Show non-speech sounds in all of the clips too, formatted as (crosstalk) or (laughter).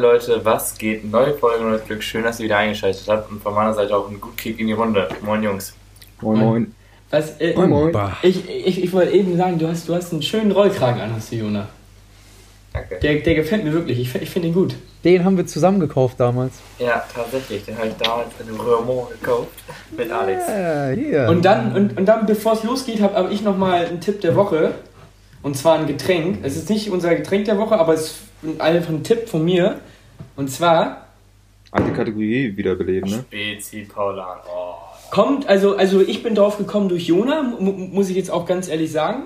Moin Leute, was geht? Neue Folge, neues Glück. Schön, dass ihr wieder eingeschaltet habt und von meiner Seite auch ein gut Kick in die Runde. Moin Jungs. Moin, moin. Was, äh, Moin, moin. Ich, ich, ich wollte eben sagen, du hast, du hast einen schönen Rollkragen an, hast du, Jona. Danke. Der, der gefällt mir wirklich, ich, ich finde ihn gut. Den haben wir zusammen gekauft damals. Ja, tatsächlich. Den habe ich damals in Remont gekauft. Mit Alex. Ja, hier. Und dann, und, und dann bevor es losgeht, habe hab ich nochmal einen Tipp der Woche. Und zwar ein Getränk. Es ist nicht unser Getränk der Woche, aber es ist einfach ein Tipp von mir. Und zwar Alte Kategorie wiederbeleben, ne? Spezi Paulan. Oh. kommt, also, also ich bin drauf gekommen durch Jona, mu- muss ich jetzt auch ganz ehrlich sagen.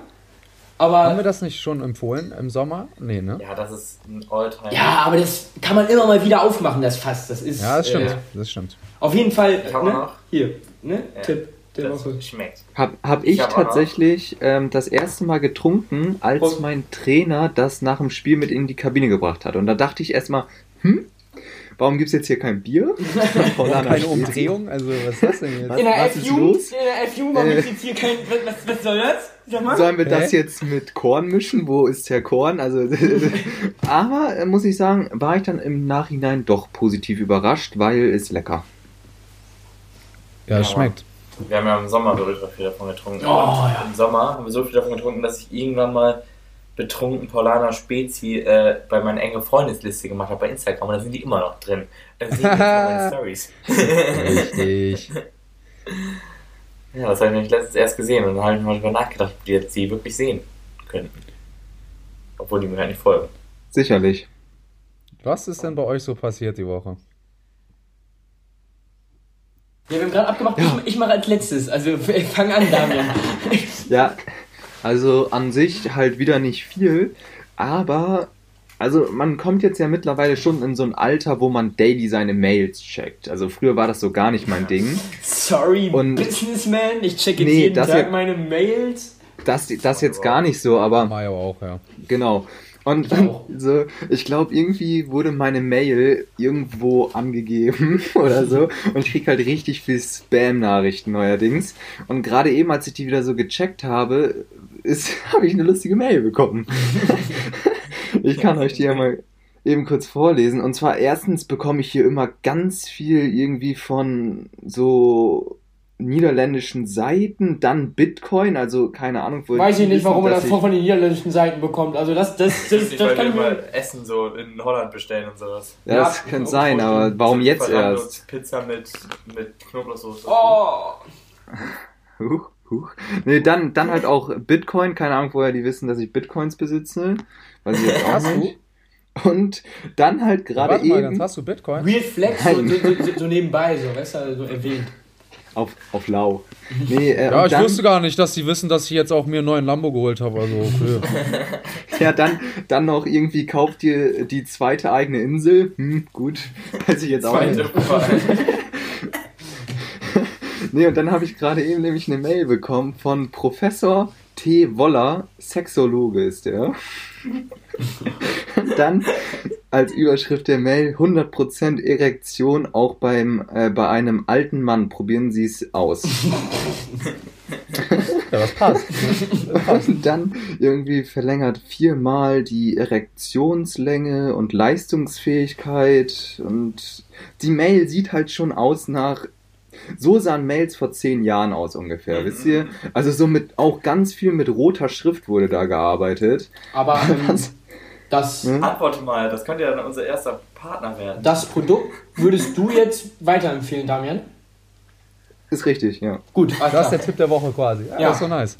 haben wir Aber das nicht schon empfohlen im Sommer? Nee, ne? Ja, das ist ein Alltime. ja, aber das kann man immer mal wieder aufmachen, das Fass. Das ist Ja, das stimmt. Äh, Das stimmt. auf jeden Fall. Ich hab ne? noch. Hier, ne? Ja. Tipp der das Woche. schmeckt. Hab, hab Ich ich hab tatsächlich ähm, das erste Mal getrunken, als Und- mein Trainer das nach dem Spiel mit in die Kabine gebracht hat. Und da dachte ich erstmal, hm, warum gibt's jetzt hier kein Bier? (laughs) Keine. Umdrehung? Also, was ist das denn jetzt? In der was ist FU, in los? der FU, warum Äh. ist jetzt hier kein. Was, was soll das? Sag mal. Sollen wir das Hä? jetzt mit Korn mischen? Wo ist der Korn? Also, (laughs) aber äh, muss ich sagen, war ich dann im Nachhinein doch positiv überrascht, weil es lecker. Ja, es Ja. schmeckt. Wir haben ja im Sommer ultra viel davon getrunken. Oh, ja. Im Sommer haben wir so viel davon getrunken, dass ich irgendwann mal betrunken Paulaner Spezi äh, bei meiner enge Freundesliste gemacht habe bei Instagram und da sind die immer noch drin. Da sehen jetzt (laughs) Stories. Richtig. (laughs) Ja, das habe ich nämlich letztens erst gesehen und dann habe ich mal drüber nachgedacht, ob die jetzt die wirklich sehen könnten. Obwohl die mir halt nicht folgen. Sicherlich. Was ist denn bei euch so passiert die Woche? Ja, wir haben gerade abgemacht, ich, ich mache als letztes. Also fang an, Damian. Ja, (laughs) also an sich halt wieder nicht viel, aber also man kommt jetzt ja mittlerweile schon in so ein Alter, wo man daily seine Mails checkt. Also früher war das so gar nicht mein Ding. Sorry, Und- Businessman. Ich check jetzt Nee, jeden das Tag ja- meine Mails. Das, das jetzt gar nicht so, aber Mario auch, ja. genau. Und so, ich glaube, irgendwie wurde meine Mail irgendwo angegeben (laughs) oder so und ich krieg halt richtig viel Spam-Nachrichten neuerdings. Und gerade eben, als ich die wieder so gecheckt habe, (laughs) habe ich eine lustige Mail bekommen. (laughs) ich kann euch die ja mal eben kurz vorlesen. Und zwar erstens bekomme ich hier immer ganz viel irgendwie von so niederländischen Seiten, dann Bitcoin, also keine Ahnung, wo Weiß ich nicht, wissen, warum man das von den niederländischen Seiten bekommt. Also das, das, (laughs) das, das weil kann ich immer Essen so in Holland bestellen und sowas. Ja, Ja, das könnte sein, aber warum jetzt erst? Pizza mit, mit Knoblauchsoße. Oh, Huch, huch. Nee, dann, dann halt auch Bitcoin, keine Ahnung, woher die wissen, dass ich Bitcoins besitze. Weiß ich jetzt auch Hast du? nicht. Und dann halt gerade Warte mal eben ganz, hast du Bitcoin? Real Flex, so, so, so, nebenbei, so, weißt du, so erwähnt. auf, auf Lau. Nee, äh, Ja, ich dann, wusste gar nicht, dass sie wissen, dass ich jetzt auch mir einen neuen Lambo geholt habe. Also, okay. (laughs) Ja, dann, dann noch irgendwie kauft ihr die zweite eigene Insel. Hm, gut. Weiß ich jetzt auch nicht. Nee, und dann habe ich gerade eben nämlich eine Mail bekommen von Professor T. Woller, Sexologe ist der. (laughs) Dann als Überschrift der Mail 100% Erektion auch beim, äh, bei einem alten Mann. Probieren Sie es aus. (laughs) Ja, (laughs) das passt. Und dann irgendwie verlängert viermal die Erektionslänge und Leistungsfähigkeit. Und die Mail sieht halt schon aus nach. So sahen Mails vor zehn Jahren aus ungefähr, wisst ihr? Also so mit auch ganz viel mit roter Schrift wurde da gearbeitet. Aber ähm, (laughs) das, Hm? Antworte mal, das könnte ja dann unser erster Partner werden. das Produkt würdest du jetzt weiterempfehlen, Damian? Ist richtig, ja. Gut, Das ist der. Tipp der Woche quasi. Ja, Ja. Das ist so nice.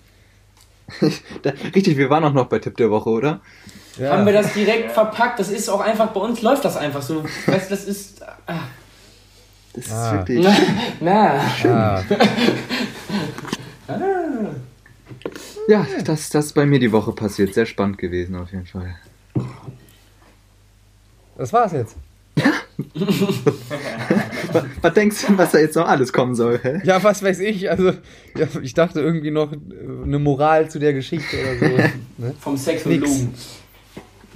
(laughs) Da, richtig, wir waren auch noch bei Tipp der Woche, oder? Ja. Haben wir das direkt verpackt? Das ist auch einfach, bei uns läuft das einfach so. Weißt du, das ist... Ah. Das ist Ah. wirklich. Na, (laughs) Ah, Ja, das, das ist bei mir die Woche passiert. Sehr spannend gewesen auf jeden Fall. das war's jetzt. Was, (laughs) was denkst du, was da jetzt noch alles kommen soll? Hä? Ja, was weiß ich. Also, ja, ich dachte irgendwie noch eine Moral zu der Geschichte oder so. (laughs) Ne? vom Sexologen.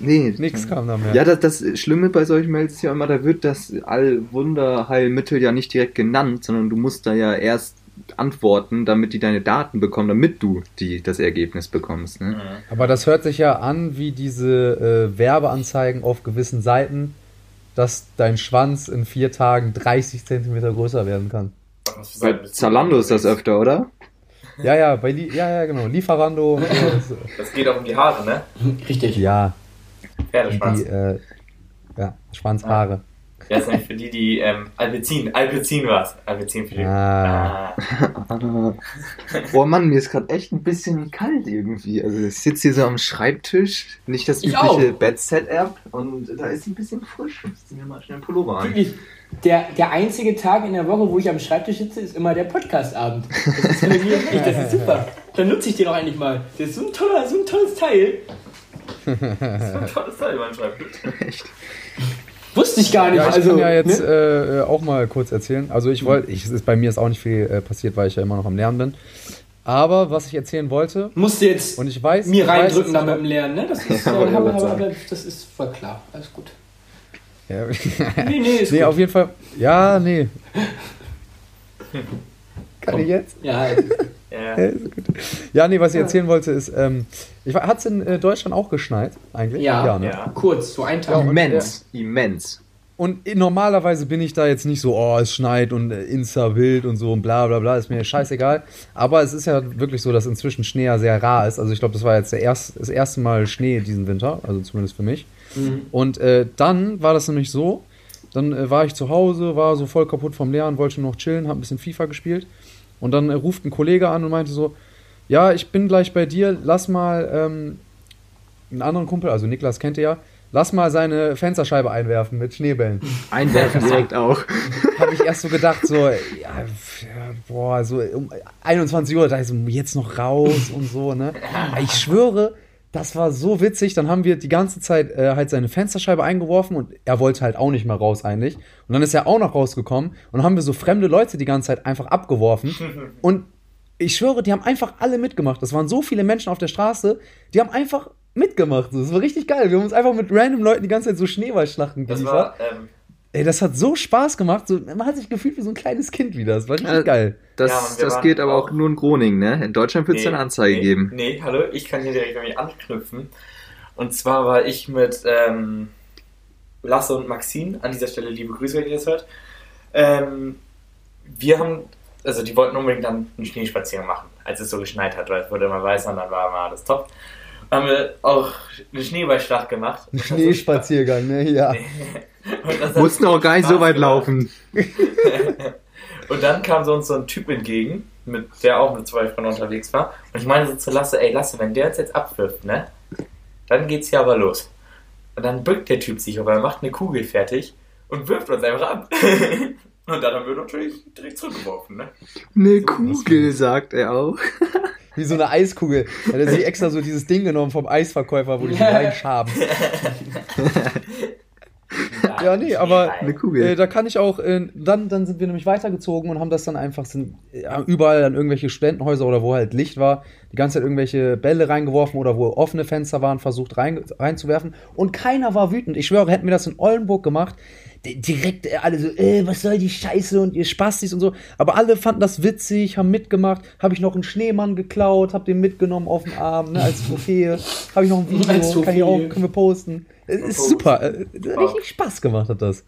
Nee, Nix kam da mehr. Ja, das, das Schlimme bei solchen Mails ist ja immer, da wird das Allwunderheilmittel ja nicht direkt genannt, sondern du musst da ja erst antworten, damit die deine Daten bekommen, damit du die, das Ergebnis bekommst. Ne? Aber das hört sich ja an wie diese äh, Werbeanzeigen auf gewissen Seiten, dass dein Schwanz in vier Tagen 30 Zentimeter größer werden kann. Bei Zalando ist das öfter, oder? Ja, ja, bei Li ja, ja, genau. Lieferando. und (laughs) so, das, Das geht auch um die Haare, ne? Richtig. ja, Pferdeschwanz. die äh, ja, Schwanzhaare. Ja, das ist nämlich für die, die ähm, Alpezin, Alpezin war's. Alpezin für die. Ah. Ah. (laughs) Boah, Mann, mir ist gerade echt ein bisschen kalt irgendwie. Also ich sitze hier so am Schreibtisch, nicht das Ich übliche. Bed-Setup und da ist ein bisschen frisch. Ich zieh mir mal schnell einen Pullover an. Wirklich. Der, der einzige Tag in der Woche, wo ich am Schreibtisch sitze, ist immer der Podcast-Abend. Das ist wirklich, das ist super. Dann nutze ich den auch eigentlich mal. Das ist so ein, toller, so ein tolles Teil. (laughs) Das ist ein tolles Teil, mein Schreibtisch. (laughs) Echt? Wusste ich gar nicht. Ja, ich also, kann ja jetzt ne? äh, auch mal kurz erzählen. Also ich wollte, ich, es ist bei mir ist auch nicht viel äh, passiert, weil ich ja immer noch am Lernen bin. Aber was ich erzählen wollte, Musst du jetzt und ich weiß, mir reindrücken da mit dem Lernen, ne? Das ist, (laughs) Ja, äh, aber, aber, sagen. das ist voll klar. Alles gut. Ja, Nee, nee, ist nee, gut. auf jeden Fall. Ja, nee. Kann ich jetzt? Ja, Ja. Ja, gut. Ja, nee, was ich erzählen wollte ist, ähm, hat es in äh, Deutschland auch geschneit eigentlich? Ja. ne? Ja. kurz, so ein Tag. Ja, und- Immens, immens. Und normalerweise bin ich da jetzt nicht so, oh, es schneit und äh, Insta wild und so und bla bla bla, ist mir scheißegal. Aber es ist ja wirklich so, dass inzwischen Schnee ja sehr rar ist. Also ich glaube, das war jetzt der erst, das erste Mal Schnee diesen Winter, also zumindest für mich. Mhm. Und äh, dann war das nämlich so, dann äh, war ich zu Hause, war so voll kaputt vom Lernen, wollte noch chillen, hab ein bisschen FIFA gespielt. Und dann ruft ein Kollege an und meinte so, ja, ich bin gleich bei dir, lass mal ähm, einen anderen Kumpel, also Niklas kennt ihr ja, lass mal seine Fensterscheibe einwerfen mit Schneebällen. (laughs) Einwerfen direkt auch. (laughs) Habe ich erst so gedacht, so, ja, boah, so um 21 Uhr, da ist so, jetzt noch raus und so, ne? Ich schwöre, das war so witzig. Dann haben wir die ganze Zeit äh, halt seine Fensterscheibe eingeworfen und er wollte halt auch nicht mehr raus eigentlich. Und dann ist er auch noch rausgekommen und dann haben wir so fremde Leute die ganze Zeit einfach abgeworfen. (laughs) Und ich schwöre, die haben einfach alle mitgemacht. Das waren so viele Menschen auf der Straße, die haben einfach mitgemacht. Das war richtig geil. Wir haben uns einfach mit random Leuten die ganze Zeit so Schneeballschlachten Das geliefert. war, ähm, Ey, das hat so Spaß gemacht. So, man hat sich gefühlt wie so ein kleines Kind wieder. Das war richtig Äh, geil. Das, Ja, das geht aber auch- auch nur in Groningen, ne? In Deutschland wird es nee, eine Anzeige nee, geben. Nee, hallo, ich kann hier direkt irgendwie anknüpfen. Und zwar war ich mit ähm, Lasse und Maxine, an dieser Stelle liebe Grüße, wenn ihr das hört. Ähm, wir haben, also die wollten unbedingt dann einen Schneespaziergang machen, als es so geschneit hat, weil es wurde immer weißer und dann war immer alles top. Haben wir auch eine Schneeballschlacht gemacht. Ein Schneespaziergang, ne? Ja. (laughs) Mussten auch gar nicht so weit gemacht. laufen. (laughs) Und dann kam so uns so ein Typ entgegen, mit der auch mit zwei Freunden unterwegs war. Und ich meine so zu Lasse, ey Lasse, wenn der uns jetzt abwirft, ne? Dann geht's hier aber los. Und dann bückt der Typ sich, aber er macht eine Kugel fertig und wirft uns einfach ab. (laughs) und dann haben wir natürlich direkt zurückgeworfen, ne? Eine Kugel, sagt er auch. (laughs) Wie so eine Eiskugel. Da hat er sich extra so dieses Ding genommen vom Eisverkäufer, wo die so reinschaben. Ja, nee, aber Eine Kugel. Äh, da kann ich auch, äh, dann, dann sind wir nämlich weitergezogen und haben das dann einfach, sind äh, überall an irgendwelche Studentenhäuser oder wo halt Licht war, die ganze Zeit irgendwelche Bälle reingeworfen oder wo offene Fenster waren, versucht rein, reinzuwerfen. Und keiner war wütend. Ich schwöre, hätten wir das in Oldenburg gemacht, di- direkt äh, alle so, äh, was soll die Scheiße und ihr Spastis und so. Aber alle fanden das witzig, haben mitgemacht. Habe ich noch einen Schneemann geklaut, hab den mitgenommen auf den Arm, ne, als Trophäe. Habe ich noch ein Video, (laughs) Als kann ich auch, können wir posten. Es ist super. Äh, richtig Spaß gemacht hat das.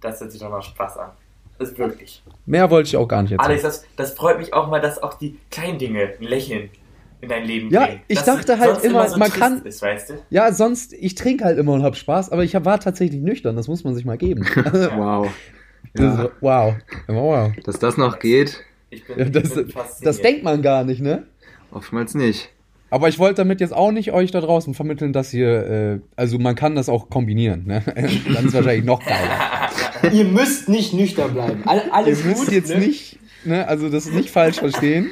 Das hört sich doch mal Spaß an. Das ist wirklich. Mehr wollte ich auch gar nicht erzählen. Alex, das, das freut mich auch mal, dass auch die kleinen Dinge ein Lächeln in dein Leben Ja, bringen. ich Dass dachte halt sonst immer, so man kann- Ist, weißt du? Ja, sonst, ich trinke halt immer und hab Spaß, aber ich war tatsächlich nüchtern, das muss man sich mal geben. (laughs) (laughs) Wow. Das Ja. ist- wow. wow. Dass das noch geht, Ich bin, Ja, das, ich bin das denkt man gar nicht, ne? oftmals nicht. Aber ich wollte damit jetzt auch nicht euch da draußen vermitteln, dass ihr, äh, also man kann das auch kombinieren, ne? (laughs) Dann ist wahrscheinlich noch geiler. (laughs) Ihr müsst nicht nüchtern bleiben. All, Ihr alles müsst gut, jetzt ne? nicht, ne, also das nicht falsch verstehen.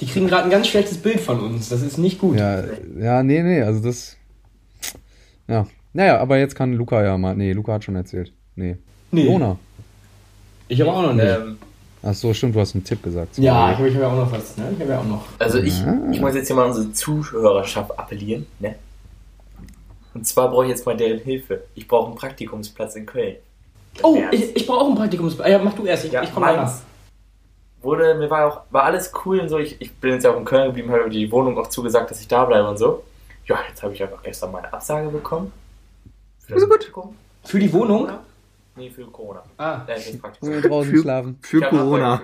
Die kriegen gerade ein ganz schlechtes Bild von uns. Das ist nicht gut. Ja, ja, nee, nee, also das, ja. Naja, aber jetzt kann Luca ja mal, nee, Luca hat schon erzählt. Nee. Nee. Jona. Ich habe auch noch nicht. Ähm, Ach so, stimmt, du hast einen Tipp gesagt. ja, ich habe ich hab ja auch noch was. Ne? Ich habe ja auch noch. also ich, Ah. ich muss jetzt hier mal unsere Zuhörerschaft appellieren. Ne? Und zwar brauche ich jetzt mal deren Hilfe. Ich brauche einen Praktikumsplatz in Köln. Oh, ich, ich brauche auch ein Praktikums. Ja, mach du erst. Ich, Ja, ich komme danach. meins wurde, mir war auch, war alles cool und so. Ich, ich bin jetzt ja auch in Köln geblieben, habe die Wohnung auch zugesagt, dass ich da bleibe und so. Ja, jetzt habe ich einfach gestern meine Absage bekommen. Also gut. Für die Wohnung? Nee, für Corona. Ah. Äh, fürs Praktikum. Wollen wir draußen Für- schlafen. Für Ich Corona.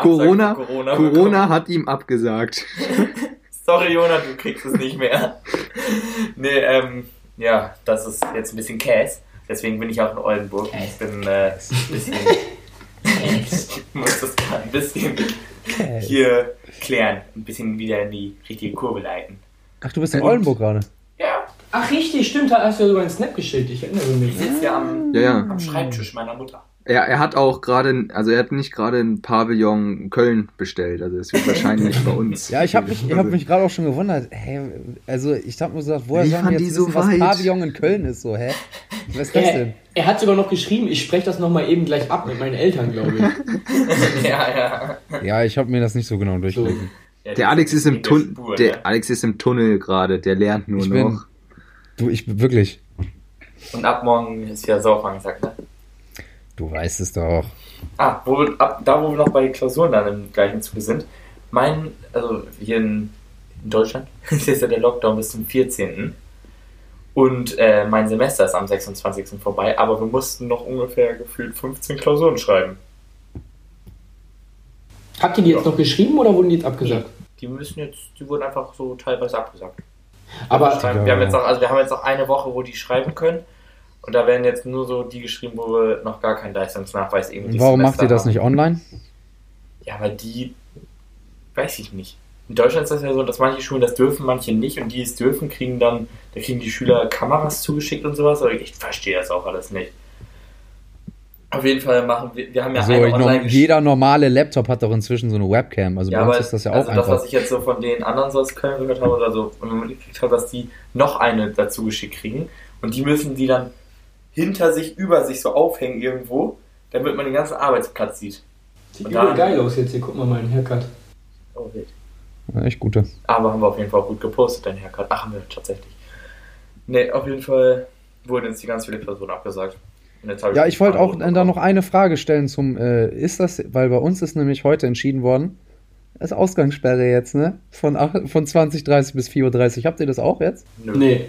Corona, für Corona, Corona hat ihm abgesagt. (laughs) Sorry, Jonah, du kriegst es nicht mehr. (laughs) nee, ähm, ja, das ist jetzt ein bisschen Käse. Deswegen bin ich auch in Oldenburg. Ich bin äh, ein bisschen. (laughs) ich muss das gerade ein bisschen hier klären. Ein bisschen wieder in die richtige Kurve leiten. Ach, du bist in Oldenburg gerade. Ja, Ach, richtig, stimmt, da hast du ja sogar einen Snap geschickt. Ich erinnere mich. ich sitze ja am, Ja, ja. am Schreibtisch meiner Mutter. Er, er hat auch gerade, also er hat nicht gerade ein Pavillon in Köln bestellt. Also es wird (laughs) wahrscheinlich bei uns. Ja, ich habe mich, ich hab (laughs) mich gerade auch schon gewundert. Hä, also ich habe mir gesagt, woher Wie sollen wir die jetzt so wissen, was? Pavillon in Köln ist? So, hä? Was ist das Er, denn? er hat sogar noch geschrieben, ich spreche das nochmal eben gleich ab mit meinen Eltern, glaube ich. (laughs) ja, ja. Ja, ich habe mir das nicht so genau durchgelesen. ja Der Alex ist im Tunnel. Der? Alex ist im Tunnel gerade. Der lernt nur Ich bin- noch. Du, ich bin wirklich. Und ab morgen ist ja Saufen gesagt, ne? Du weißt es doch. Ah, wo, ab, da wo wir noch bei Klausuren dann im gleichen Zuge sind. Mein, also hier in, in Deutschland (laughs) ist jetzt ja der Lockdown bis zum 14. Und äh, mein Semester ist am 26. vorbei, aber wir mussten noch ungefähr gefühlt 15 Klausuren schreiben. Habt ihr die jetzt noch geschrieben oder wurden die jetzt abgesagt? Die müssen jetzt, die wurden einfach so teilweise abgesagt. Aber Schreiben- wir haben jetzt noch, also wir haben jetzt noch eine Woche, wo die schreiben können. Und da werden jetzt nur so die geschrieben, wo wir noch gar keinen Leistungsnachweis irgendwie Warum macht Semester ihr das haben. nicht online? Ja, aber die weiß ich nicht. In Deutschland ist das ja so, dass manche Schulen das dürfen, manche nicht. Und die es dürfen, kriegen dann, da kriegen die Schüler Kameras zugeschickt und sowas. Aber ich verstehe das auch alles nicht. Auf jeden Fall machen wir, wir haben ja Also eine online jeder normale Laptop hat doch inzwischen so eine Webcam. Also ja, bei uns aber ist das ja also auch das, was einfach. ich jetzt so von den anderen so aus Köln gehört habe oder so und mitgekriegt habe, dass die noch eine dazu geschickt kriegen und die müssen die dann hinter sich, über sich so aufhängen irgendwo, damit man den ganzen Arbeitsplatz sieht. sieht dann- geil aus jetzt. Hier, guck mal meinen Haircut. Oh, wild. Ja, echt gute. Aber haben wir auf jeden Fall auch gut gepostet, dein Haircut. Ach, haben wir tatsächlich. Ne, auf jeden Fall wurden jetzt die ganz viele Klausuren abgesagt. Ja, ich wollte auch äh, da noch eine Frage stellen zum, äh, ist das, weil bei uns ist nämlich heute entschieden worden, das ist Ausgangssperre jetzt, ne? Von, von 20.30 bis 4.30 Uhr. Habt ihr das auch jetzt? Nö. Nee.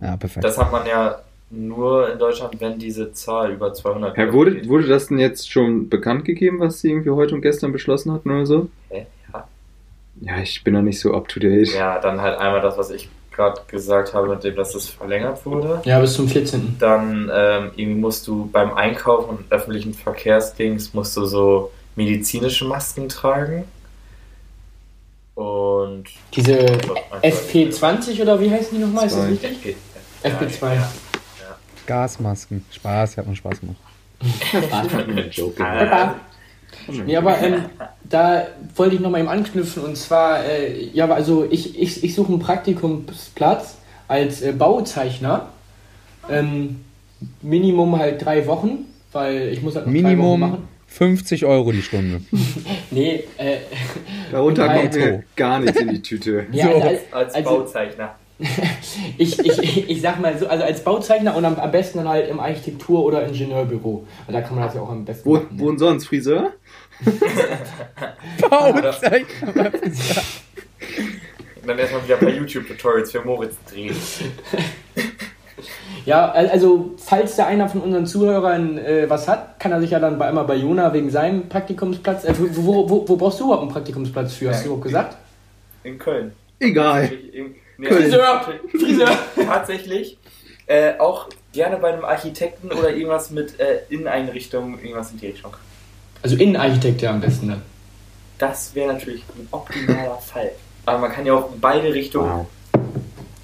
Ja, perfekt. Das hat man ja nur in Deutschland, wenn diese Zahl über 200 Ja, wurde, wurde das denn jetzt schon bekannt gegeben, was sie irgendwie heute und gestern beschlossen hatten oder so? Hä? Ja. Ja, ich bin noch nicht so up to date. Ja, dann halt einmal das, was ich gerade gesagt habe, mit dem, dass es verlängert wurde. Ja, bis zum 14. Dann ähm, irgendwie musst du beim Einkaufen und öffentlichen Verkehrsdings musst du so medizinische Masken tragen. Und Diese FP20 oder wie heißen die nochmal? Ist das richtig? FP2. Ja, Gasmasken. Spaß, hat man Spaß gemacht. (laughs) Joke. Ja. Nee, aber ähm, da wollte ich nochmal eben anknüpfen und zwar, äh, ja, also ich, ich, ich suche einen Praktikumsplatz als äh, Bauzeichner. Ähm, Minimum halt drei Wochen, weil ich muss halt noch drei Wochen Minimum machen. 50 Euro die Stunde. (laughs) Nee, äh, Darunter (laughs) kommt mir gar nichts in die Tüte. (laughs) ja, So. also, Als Also- Bauzeichner. ich, ich, ich sag mal so, also als Bauzeichner und am, am besten dann halt im Architektur- oder Ingenieurbüro. Weil da kann man das ja auch am besten Wo, machen. wo denn sonst? Friseur? Bauzeichner. Und dann erstmal wieder ein paar YouTube-Tutorials für Moritz drehen. Ja, al- also falls da einer von unseren Zuhörern äh, was hat, kann er sich ja dann bei, einmal bei Jona wegen seinem Praktikumsplatz. Äh, wo, wo, wo, wo brauchst du überhaupt einen Praktikumsplatz für? Hast du überhaupt gesagt? In Köln. Egal. Nee, Köln. Friseur! Friseur! Tatsächlich. Äh, auch gerne bei einem Architekten oder irgendwas mit äh, Inneneinrichtungen, irgendwas in die Richtung. Also Innenarchitekt ja am besten dann. Das wäre natürlich ein optimaler (laughs) Fall. Aber man kann ja auch in beide Richtungen. Wow.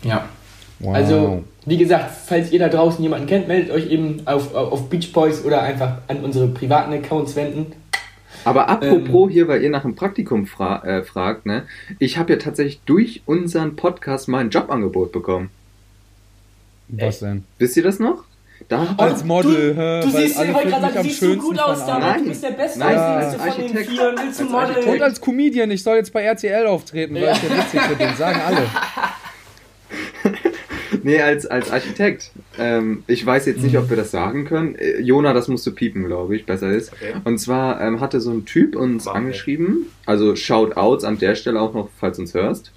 Ja. Wow. Also, wie gesagt, falls ihr da draußen jemanden kennt, meldet euch eben auf, auf Beach Boys oder einfach an unsere privaten Accounts wenden. Aber apropos hier, weil ihr nach einem Praktikum fra äh, fragt, ne? Ich habe ja tatsächlich durch unseren Podcast mal ein Jobangebot bekommen. Was denn? Wisst ihr das noch? Da Als Model, hä? Du weil siehst, alle ich wollte finden gerade mich sagen, am du siehst so gut von aus allen. damals. Du Nein. bist der Beste. Nein, Als als von den Architekt. vier und willst du Als Model. Architekt. Und als Comedian, ich soll jetzt bei RTL auftreten, weil Ja. ich der Witzigste bin, sagen alle. (laughs) Nee, als, als Architekt. Ähm, ich weiß jetzt nicht, ob wir das sagen können. Äh, Jona, das musst du piepen, glaube ich, besser ist. Okay. Und zwar ähm, hatte so ein Typ uns wir. angeschrieben, also Shoutouts an der Stelle auch noch, falls du uns hörst.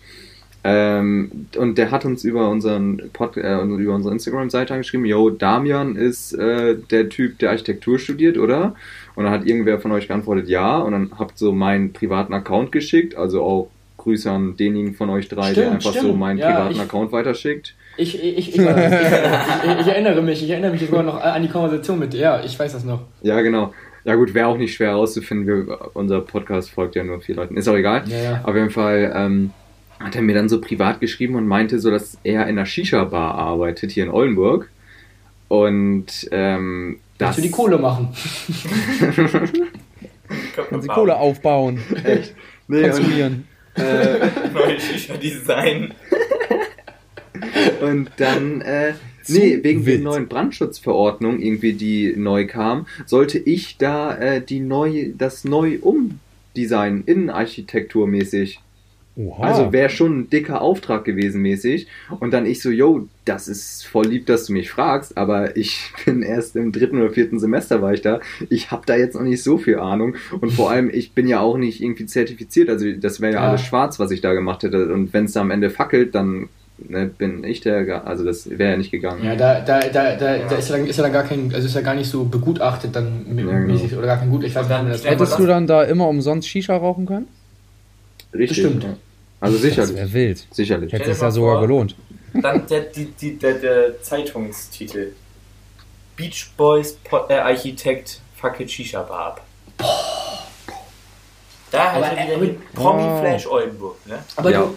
Ähm, und der hat uns über unseren Pod, äh, über unsere Instagram-Seite angeschrieben, yo, Damian ist äh, der Typ, der Architektur studiert, oder? Und dann hat irgendwer von euch geantwortet, ja. Und dann habt so meinen privaten Account geschickt, also auch Grüße an denjenigen von euch drei, der Stimmt, einfach so stimmt. meinen Ja, privaten ich- Account weiterschickt. Ich, ich, ich, ich, (laughs) erinnere mich, ich erinnere mich sogar noch an die Konversation mit dir. Ja, ich weiß das noch. Ja, genau. Ja gut, wäre auch nicht schwer herauszufinden. Unser Podcast folgt ja nur vier Leuten. Ist auch egal. Ja, ja. Auf jeden Fall ähm, hat er mir dann so privat geschrieben und meinte so, dass er in einer Shisha-Bar arbeitet hier in Oldenburg. Und ähm, das... Dass wir die Kohle machen. Kann sie Kohle aufbauen, Nee, und, konsumieren. äh, (laughs) Neue Shisha-Design. und dann... Äh, Nee, wegen der wild. neuen Brandschutzverordnung, irgendwie, die neu kam, sollte ich da äh, die neu, das neu umdesignen, innenarchitekturmäßig. Oha. Also wäre schon ein dicker Auftrag gewesen mäßig. Und dann ich so, yo, das ist voll lieb, dass du mich fragst, aber ich (laughs) bin erst im dritten oder vierten Semester war ich da. Ich habe da jetzt noch nicht so viel Ahnung. Und vor (laughs) allem, ich bin ja auch nicht irgendwie zertifiziert. Also das wäre ja, Ja. alles schwarz, was ich da gemacht hätte. Und wenn es da am Ende fackelt, dann ne, bin ich der, also das wäre ja nicht gegangen. Ja, da, da, da, da, da ist, ja dann, ist ja dann gar kein, also ist ja gar nicht so begutachtet dann Ja, genau. mäßig oder gar kein Gut. Ich weiß nicht, stellt das Hättest du dann da immer umsonst Shisha rauchen können? Richtig. Bestimmt. Ja. Also Das sicherlich. wäre wild. Sicherlich. Hätte es ja sogar vor- gelohnt. Dann der, die, die, der, der Zeitungstitel. Beach Boys Po- äh, Architekt fackelt Shisha Bar ab. Da Aber, hätte wieder aber- die Promi Oh. Flash Oldenburg, ne? Aber Ja. du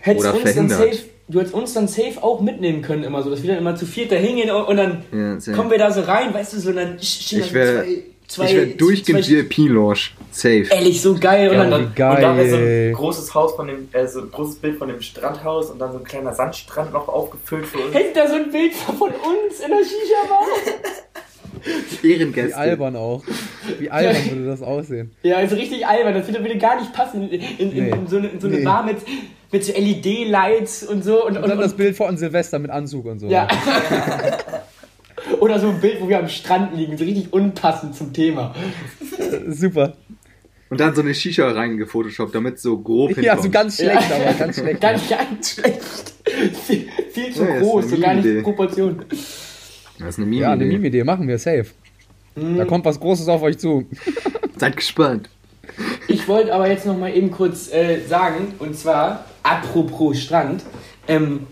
hättest Oder uns dann safe, du hättest uns dann safe auch mitnehmen können immer so, dass wir dann immer zu viert da hingehen und, dann Ja, kommen wir da so rein, weißt du, so und dann Ich wär- zwei, zwei, ich werde durchgehend VIP-Lounge. Safe. Ehrlich, so geil. Und Ja, dann, und, dann, und da wäre so geil. ein großes Haus von dem, äh, so ein großes Bild von dem Strandhaus und dann so ein kleiner Sandstrand noch aufgefüllt für uns. hängt da so ein Bild von uns in der Shisha-Bar. Wie Ehrengäste. albern auch. Wie albern würde das aussehen. Ja, ist richtig albern. Das würde, würde gar nicht passen in, in, Nee. in so eine, in so eine Nee. Bar mit, mit so LED-Lights und so. Und, Und und, dann das und, Bild von Silvester mit Anzug und so. ja. (laughs) (laughs) Oder so ein Bild, wo wir am Strand liegen, so richtig unpassend zum Thema. Super. Und dann so eine Shisha reingefotoshoppt, damit so grob Ja, hinkommt. so ganz schlecht, aber ganz (laughs) schlecht. Ganz, ganz schlecht. Viel, viel zu Ja, groß, so gar nicht Meme-Idee. Proportionen. Das ist eine Meme. Ja, eine Meme-Idee machen wir, safe. Da kommt was Großes auf euch zu. (laughs) Seid gespannt. Ich wollte aber jetzt noch mal eben kurz äh, sagen, und zwar, apropos Strand, ähm,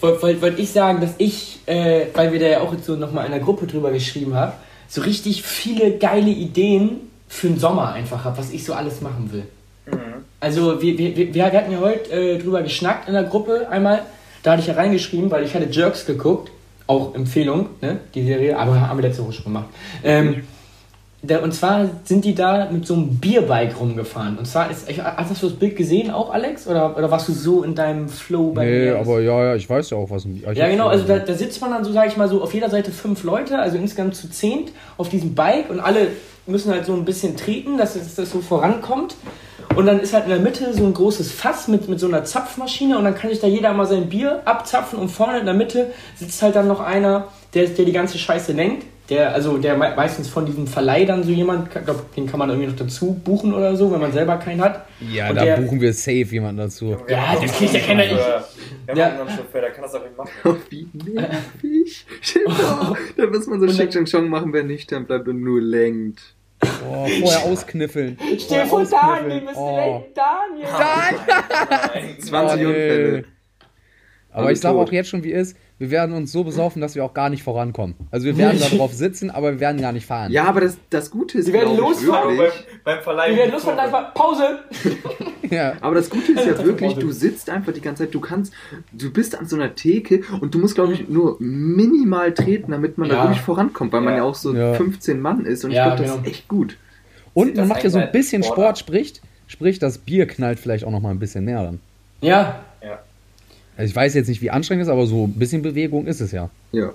wollte wollt, ich sagen, dass ich, äh, weil wir da ja auch jetzt so noch mal in der Gruppe drüber geschrieben haben, so richtig viele geile Ideen für den Sommer einfach habe, was ich so alles machen will. Also wir, wir, wir, wir hatten ja heute äh, drüber geschnackt in der Gruppe einmal, da hatte ich ja reingeschrieben, weil ich hatte Jerks geguckt, auch Empfehlung, ne, die Serie, aber haben wir letzte Woche schon gemacht. Ähm, da, und zwar sind die da mit so einem Bierbike rumgefahren. Und zwar ist, hast du das Bild gesehen auch, Alex? Oder, oder warst du so in deinem Flow bei Nee, mir? aber ja, ja, ich weiß ja auch, was ein Ja, genau, also da, da sitzt man dann so, sage ich mal, so auf jeder Seite fünf Leute, also insgesamt zu zehnt auf diesem Bike und alle müssen halt so ein bisschen treten, dass das, das so vorankommt. Und dann ist halt in der Mitte so ein großes Fass mit, mit so einer Zapfmaschine und dann kann sich da jeder mal sein Bier abzapfen und vorne in der Mitte sitzt halt dann noch einer, der, der die ganze Scheiße lenkt. Der, also der mei- meistens von diesem Verleih dann so jemand, ich glaube, den kann man irgendwie noch dazu buchen oder so, wenn man selber keinen hat. Ja, Und da der- buchen wir safe jemanden dazu. Ja, das kriegt ja keiner nicht. Wir Ja. einen Chauffeur, der kann das auch nicht machen. Oh, (laughs) wie nervig. Stimmt auch. Da muss man so dann- Shake and Chong machen, wer nüchtern bleibt und nur lenkt. Oh, vorher auskniffeln. Stell vor, Daniel, müsste Oh. lenken, Daniel. Nein. (laughs) 20 Oh, nee. Unfälle. Aber Alle ich sage tot. auch jetzt schon, wie ist, wir werden uns so besaufen, dass wir auch gar nicht vorankommen. Also wir werden da drauf sitzen, aber wir werden gar nicht fahren. Ja, aber das, das Gute ist, Sie werden losfahren, beim, beim Verleihen. Wir werden losfahren, gleich mal Pause. (laughs) Ja. aber das Gute ist ja (laughs) wirklich, du sitzt einfach die ganze Zeit, du kannst, du bist an so einer Theke und du musst, glaube ich, nur minimal treten, damit man da Ja. wirklich vorankommt, weil man Ja. ja auch so Ja. 15 Mann ist und Ja, ich glaube, das genau. ist echt gut. Und man macht ja so ein bisschen Sport Sport, ab? sprich, sprich, das Bier knallt vielleicht auch noch mal ein bisschen näher dann. Ja, Ja. Ich weiß jetzt nicht, wie anstrengend es ist, aber so ein bisschen Bewegung ist es ja. Ja.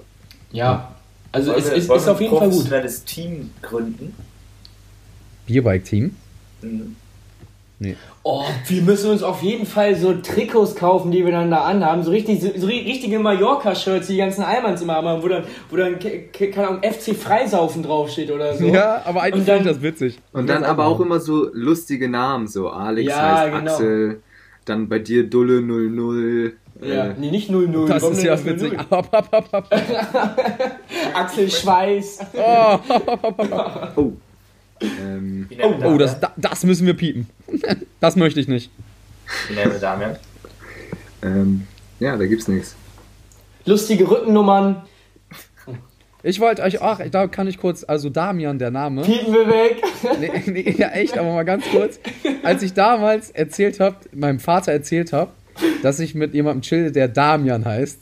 ja. Also es wir- ist, ist wir auf jeden ein Fall gut. professionelles Team gründen. Bierbike-Team. Mhm. Oh, wir müssen uns auf jeden Fall so Trikots kaufen, die wir dann da anhaben. So, richtig, so, so ri- richtige Mallorca-Shirts, die die ganzen Almans immer haben, wo dann, wo dann ke- ke- keine Ahnung, FC Freisaufen draufsteht oder so. Ja, aber eigentlich finde ich das witzig. Und dann aber auch immer so lustige Namen, so Alex Ja, heißt genau. Axel, Dann bei dir Dulle 00. Ja, Äh, nee, nicht 0-0. Das ist ja das witzig. 0-0? Ab, ab, ab, ab. (laughs) Axel Schweiß. Oh, oh. Ähm, oh Damian? das, da- das müssen wir piepen. (laughs) Das möchte ich nicht. Wie nennen wir Damian? ähm, ja, da gibt's nichts. Lustige Rückennummern. Ich wollte euch, ach, da kann ich kurz, also Damian, der Name. Piepen wir weg. (laughs) Nee, nee, ja, echt, aber mal ganz kurz. Als ich damals erzählt habe, meinem Vater erzählt habe, dass ich mit jemandem chill, der Damian heißt,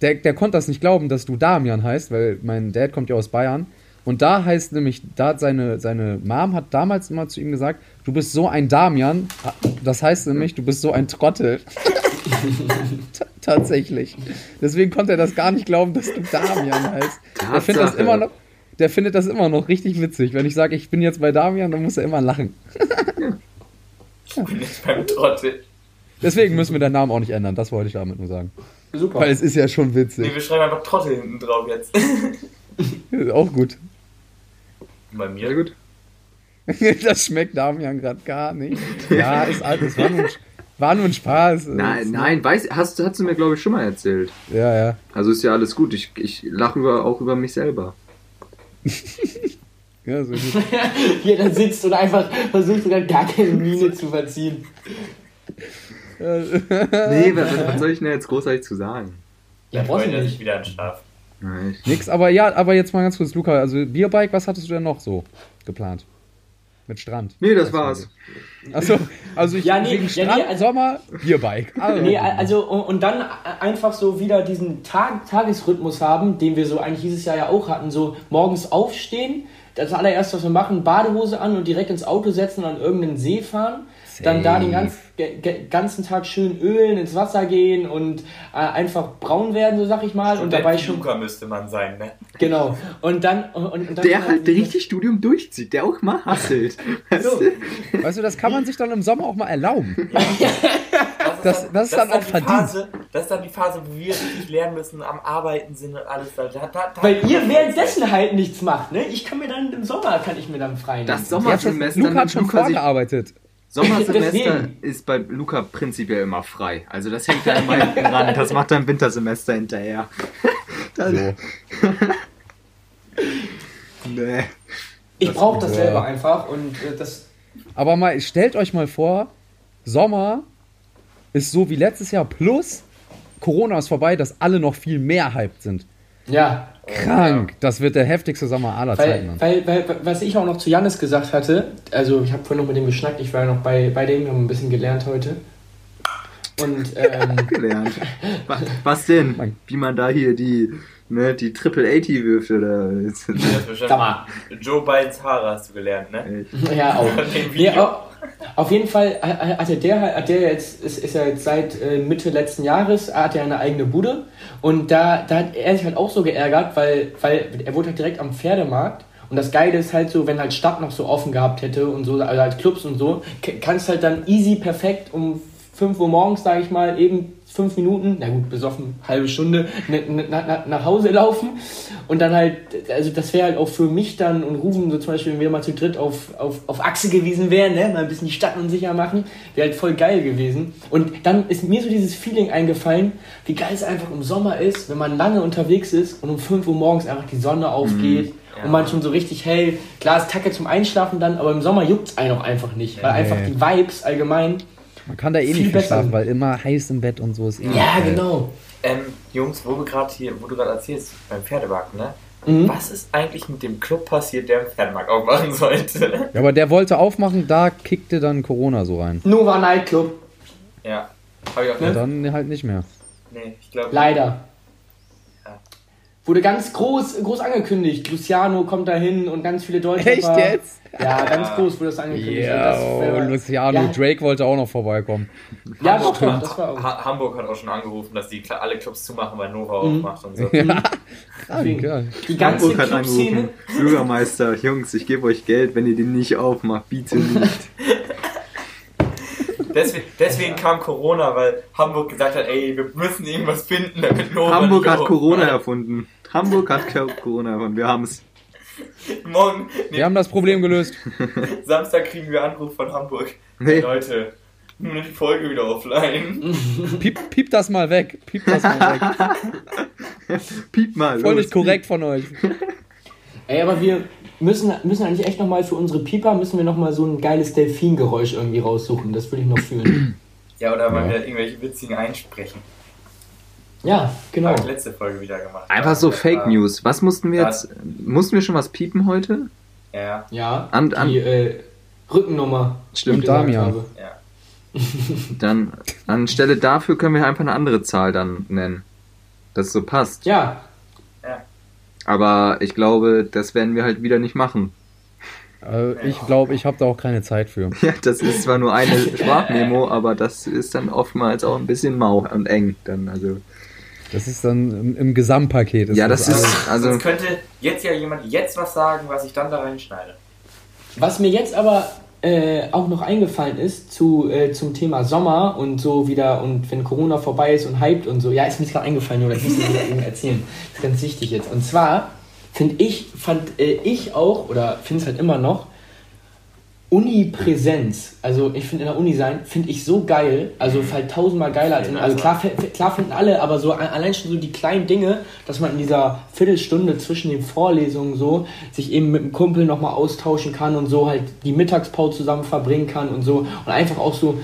der, der konnte das nicht glauben, dass du Damian heißt, weil mein Dad kommt ja aus Bayern. Und da heißt nämlich, da hat seine, seine Mom hat damals immer zu ihm gesagt, du bist so ein Damian. Das heißt nämlich, du bist so ein Trottel. (laughs) Tatsächlich. Deswegen konnte er das gar nicht glauben, dass du Damian heißt. Der findet das immer noch, der findet das immer noch richtig witzig. Wenn ich sage, ich bin jetzt bei Damian, dann muss er immer lachen. Ich bin nicht beim Trottel. Deswegen müssen wir den Namen auch nicht ändern. Das wollte ich damit nur sagen. Super. Weil es ist ja schon Nee, witzig. wir schreiben einfach Trottel hinten drauf jetzt. Ist (laughs) auch gut. Bei Sehr mir? gut. (laughs) Das schmeckt Damian gerade gar nicht. Ja, ist alt. Das war nur, ein- war nur ein Spaß. Nein, nein, weiß, hast, hast du mir, glaube ich, schon mal erzählt. Ja, ja. Also ist ja alles gut. Ich, ich lache über, auch über mich selber. (laughs) ja so gut. Hier dann sitzt und einfach versucht sogar gar keine Miene zu verziehen. Nee, was, was soll ich denn jetzt großartig zu sagen? Ja, brauchst du nicht. wieder an Schlaf. Nix, aber ja, aber jetzt mal ganz kurz, Luca. Also Bierbike, was hattest du denn noch so geplant? Mit Strand. Nee, das war's. Achso, also ich Ja, nee, wegen ja, Strand, nee, also- Sommer, Bierbike. Also, Nee, also und, und dann einfach so wieder diesen Tag, Tagesrhythmus haben, den wir so eigentlich dieses Jahr ja auch hatten, so morgens aufstehen, das allererste, was wir machen, Badehose an und direkt ins Auto setzen und an irgendeinen See fahren, dann da den ganz, ganzen Tag schön ölen, ins Wasser gehen und äh, einfach braun werden, so sag ich mal, und dabei schon, Luca müsste man sein, ne? genau, und dann, und, und dann Der halt richtig Studium durchzieht, der auch mal hasselt. Weißt So. du? Weißt du, das kann man sich dann im Sommer auch mal erlauben. Das- das ist dann auch die verdient. Phase, das ist dann die Phase, wo wir richtig lernen müssen, am Arbeiten sind und alles. Da, da, da, Weil ihr währenddessen halt nichts macht, ne? Ich kann mir dann im Sommer kann ich mir dann frei nehmen. Das Sommersemester Luca hat schon Luca vorgearbeitet. Sommersemester (laughs) ist bei Luca prinzipiell immer frei. Also das hängt da immer hinten ran. Das macht er im Wintersemester hinterher. (laughs) Das, So. (laughs) nee. ich brauche das selber einfach und äh, das Aber mal, stellt euch mal vor, Sommer ist so wie letztes Jahr plus Corona ist vorbei, dass alle noch viel mehr hyped sind. ja, Krank. Das wird der heftigste Sommer aller Zeiten. weil, weil, weil was ich auch noch zu Jannis gesagt hatte, also ich habe vorhin noch mit dem geschnackt, ich war ja noch bei, bei dem, wir haben ein bisschen gelernt heute. Und (laughs) ähm, gelernt. Was, was denn? Wie man da hier die, ne, die Triple 80 wirft oder Sag mal. Joe Bidens Haare hast du gelernt, ne? (laughs) ja auch. Nee, Video. au- auf jeden Fall hatte der, hat der jetzt, ist, ist ja jetzt seit äh, Mitte letzten Jahres, hat er eine eigene Bude und da, da hat er sich halt auch so geärgert, weil, weil er wohnt halt direkt am Pferdemarkt und das Geile ist halt so, wenn halt Stadt noch so offen gehabt hätte und so, also halt Clubs und so, kannst halt dann easy perfekt um 5 Uhr morgens, sage ich mal, eben fünf Minuten, na gut, besoffen, halbe Stunde, ne, ne, na, na, nach Hause laufen und dann halt, also das wäre halt auch für mich dann und Rufen, so zum Beispiel, wenn wir mal zu dritt auf, auf, auf Achse gewesen wären, ne, mal ein bisschen die Stadt unsicher machen, wäre halt voll geil gewesen. Und dann ist mir so dieses Feeling eingefallen, wie geil es einfach im Sommer ist, wenn man lange unterwegs ist und um 5 Uhr morgens einfach die Sonne aufgeht. Ja. Und man schon so richtig hell, klar ist Tacke zum Einschlafen dann, aber im Sommer juckt es einen auch einfach nicht, weil einfach die Vibes allgemein. Man kann da eh nicht viel besser. schlafen, weil immer heiß im Bett und so ist eh Ja, geil. genau. Ähm, Jungs, wo wir gerade hier, wo du gerade erzählst, beim Pferdemarkt, ne? Mhm. Was ist eigentlich mit dem Club passiert, der im Pferdemarkt aufmachen sollte? Ja, aber der wollte aufmachen, da kickte dann Corona so rein. Nova Nightclub, ja. Hab ich auch Ja, nicht. dann halt nicht mehr. Nee, ich glaube. leider. Wurde ganz groß, groß angekündigt. Luciano kommt dahin und ganz viele Deutsche. Echt jetzt? Ja, ganz groß wurde das angekündigt. Ja, das oh, wär- Luciano, Ja. Drake wollte auch noch vorbeikommen. Ja, Hamburg, doch, hat, das war auch. Ha Hamburg hat auch schon angerufen, dass die alle Clubs zumachen, weil Nova Mhm. aufmacht und so. Ja, Deswegen. ja. Die ganze Hamburg hat angerufen. Bürgermeister, Jungs, ich gebe euch Geld, wenn ihr den nicht aufmacht. Bitte nicht. (laughs) Deswegen, deswegen kam Corona, weil Hamburg gesagt hat, ey, wir müssen irgendwas finden, damit Nova Hamburg hat. Corona erfunden. Hamburg hat Corona erfunden. Wir haben es. Morgen, nee, Wir haben das Problem gelöst. (laughs) Samstag kriegen wir Anruf von Hamburg. Nee. Leute, Nur die Folge wieder offline. (laughs) Piep, piep das mal weg. Piep das mal weg. (laughs) Piep mal. Voll los, nicht korrekt von euch. Ey, aber wir müssen, müssen eigentlich echt nochmal für unsere Pieper, müssen wir nochmal so ein geiles Delfingeräusch irgendwie raussuchen. Das würde ich noch fühlen. Ja, oder mal Ja. wieder irgendwelche witzigen einsprechen. ja, genau. Habe ich letzte Folge wieder gemacht. Einfach so Fake war- News. Was mussten wir jetzt? Mussten wir schon was piepen heute? Ja, Ja, An- an- die äh, Rückennummer. Stimmt. die ich gesagt Damian. habe. ja. (laughs) Dann anstelle dafür können wir einfach eine andere Zahl dann nennen. Das so passt. Ja, Aber ich glaube, das werden wir halt wieder nicht machen. Äh, ich glaube, ich habe da auch keine Zeit für. (laughs) Ja, das ist zwar nur eine Sprachmemo, aber das ist dann oftmals auch ein bisschen mau und eng dann. Also Das ist dann im, im Gesamtpaket. ja, das alles- ist also Sonst könnte jetzt ja jemand jetzt was sagen, was ich dann da reinschneide. Was mir jetzt aber äh, auch noch eingefallen ist zu, äh, zum Thema Sommer und so wieder und wenn Corona vorbei ist und hyped und so, ja, ist mir gerade eingefallen, oder ich muss wieder irgendwie erzählen. Das ist ganz wichtig jetzt. Und zwar finde ich, fand äh, ich auch, oder finde es halt immer noch, Uni-Präsenz, also ich finde in der Uni sein, finde ich so geil, also halt tausendmal geiler als in, also klar, klar finden alle, aber so allein schon so die kleinen Dinge, dass man in dieser Viertelstunde zwischen den Vorlesungen so sich eben mit einem Kumpel nochmal austauschen kann und so halt die Mittagspause zusammen verbringen kann und so und einfach auch so